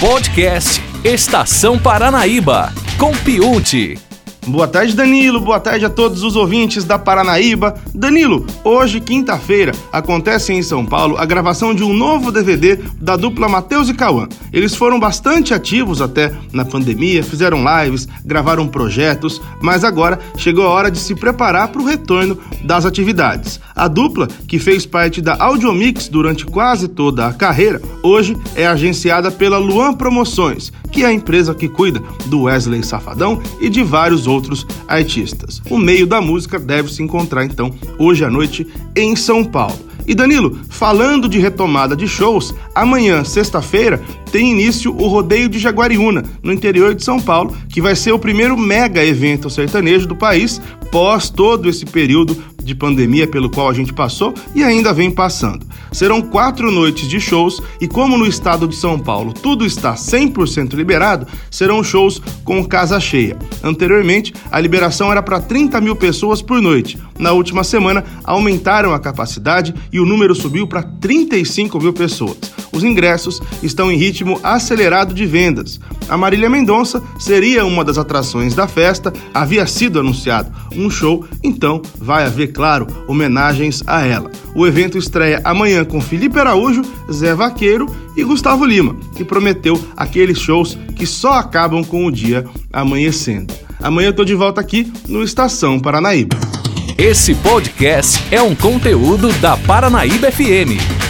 Podcast Estação Paranaíba, com Piunte. Boa tarde, Danilo. Boa tarde a todos os ouvintes da Paranaíba. Danilo, hoje, quinta-feira, acontece em São Paulo a gravação de um novo DVD da dupla Matheus e Cauã. Eles foram bastante ativos até na pandemia, fizeram lives, gravaram projetos, mas agora chegou a hora de se preparar para o retorno das atividades. A dupla, que fez parte da Audiomix durante quase toda a carreira, hoje é agenciada pela Luan Promoções, que é a empresa que cuida do Wesley Safadão e de vários outros artistas. O meio da música deve se encontrar então hoje à noite em São Paulo. E Danilo, falando de retomada de shows, amanhã, sexta-feira, tem início o Rodeio de Jaguariúna, no interior de São Paulo, que vai ser o primeiro mega evento sertanejo do país, pós todo esse período de pandemia pelo qual a gente passou e ainda vem passando. Serão quatro noites de shows e, como no estado de São Paulo tudo está 100% liberado, serão shows com casa cheia. Anteriormente, a liberação era para 30 mil pessoas por noite. Na última semana, aumentaram a capacidade e o número subiu para 35 mil pessoas. Os ingressos estão em ritmo acelerado de vendas. A Marília Mendonça seria uma das atrações da festa, havia sido anunciado um show, então vai haver, claro, homenagens a ela. O evento estreia amanhã com Felipe Araújo, Zé Vaqueiro e Gustavo Lima, que prometeu aqueles shows que só acabam com o dia amanhecendo. Amanhã eu tô de volta aqui no Estação Paranaíba. Esse podcast é um conteúdo da Paranaíba FM.